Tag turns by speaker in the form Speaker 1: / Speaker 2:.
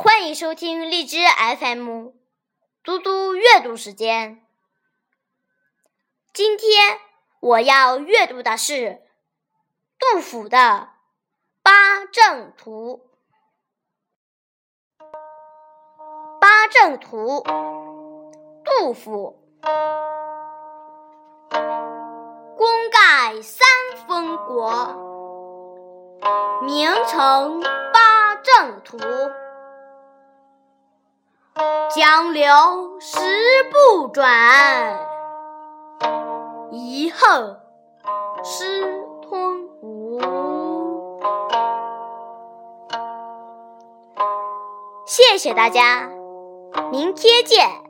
Speaker 1: 欢迎收听荔枝 FM，嘟嘟阅读时间。今天我要阅读的是杜甫的《八阵图》。《八阵图》，杜甫。功盖三分国，名成江流石不转，遗恨失吞吴。谢谢大家，明天见。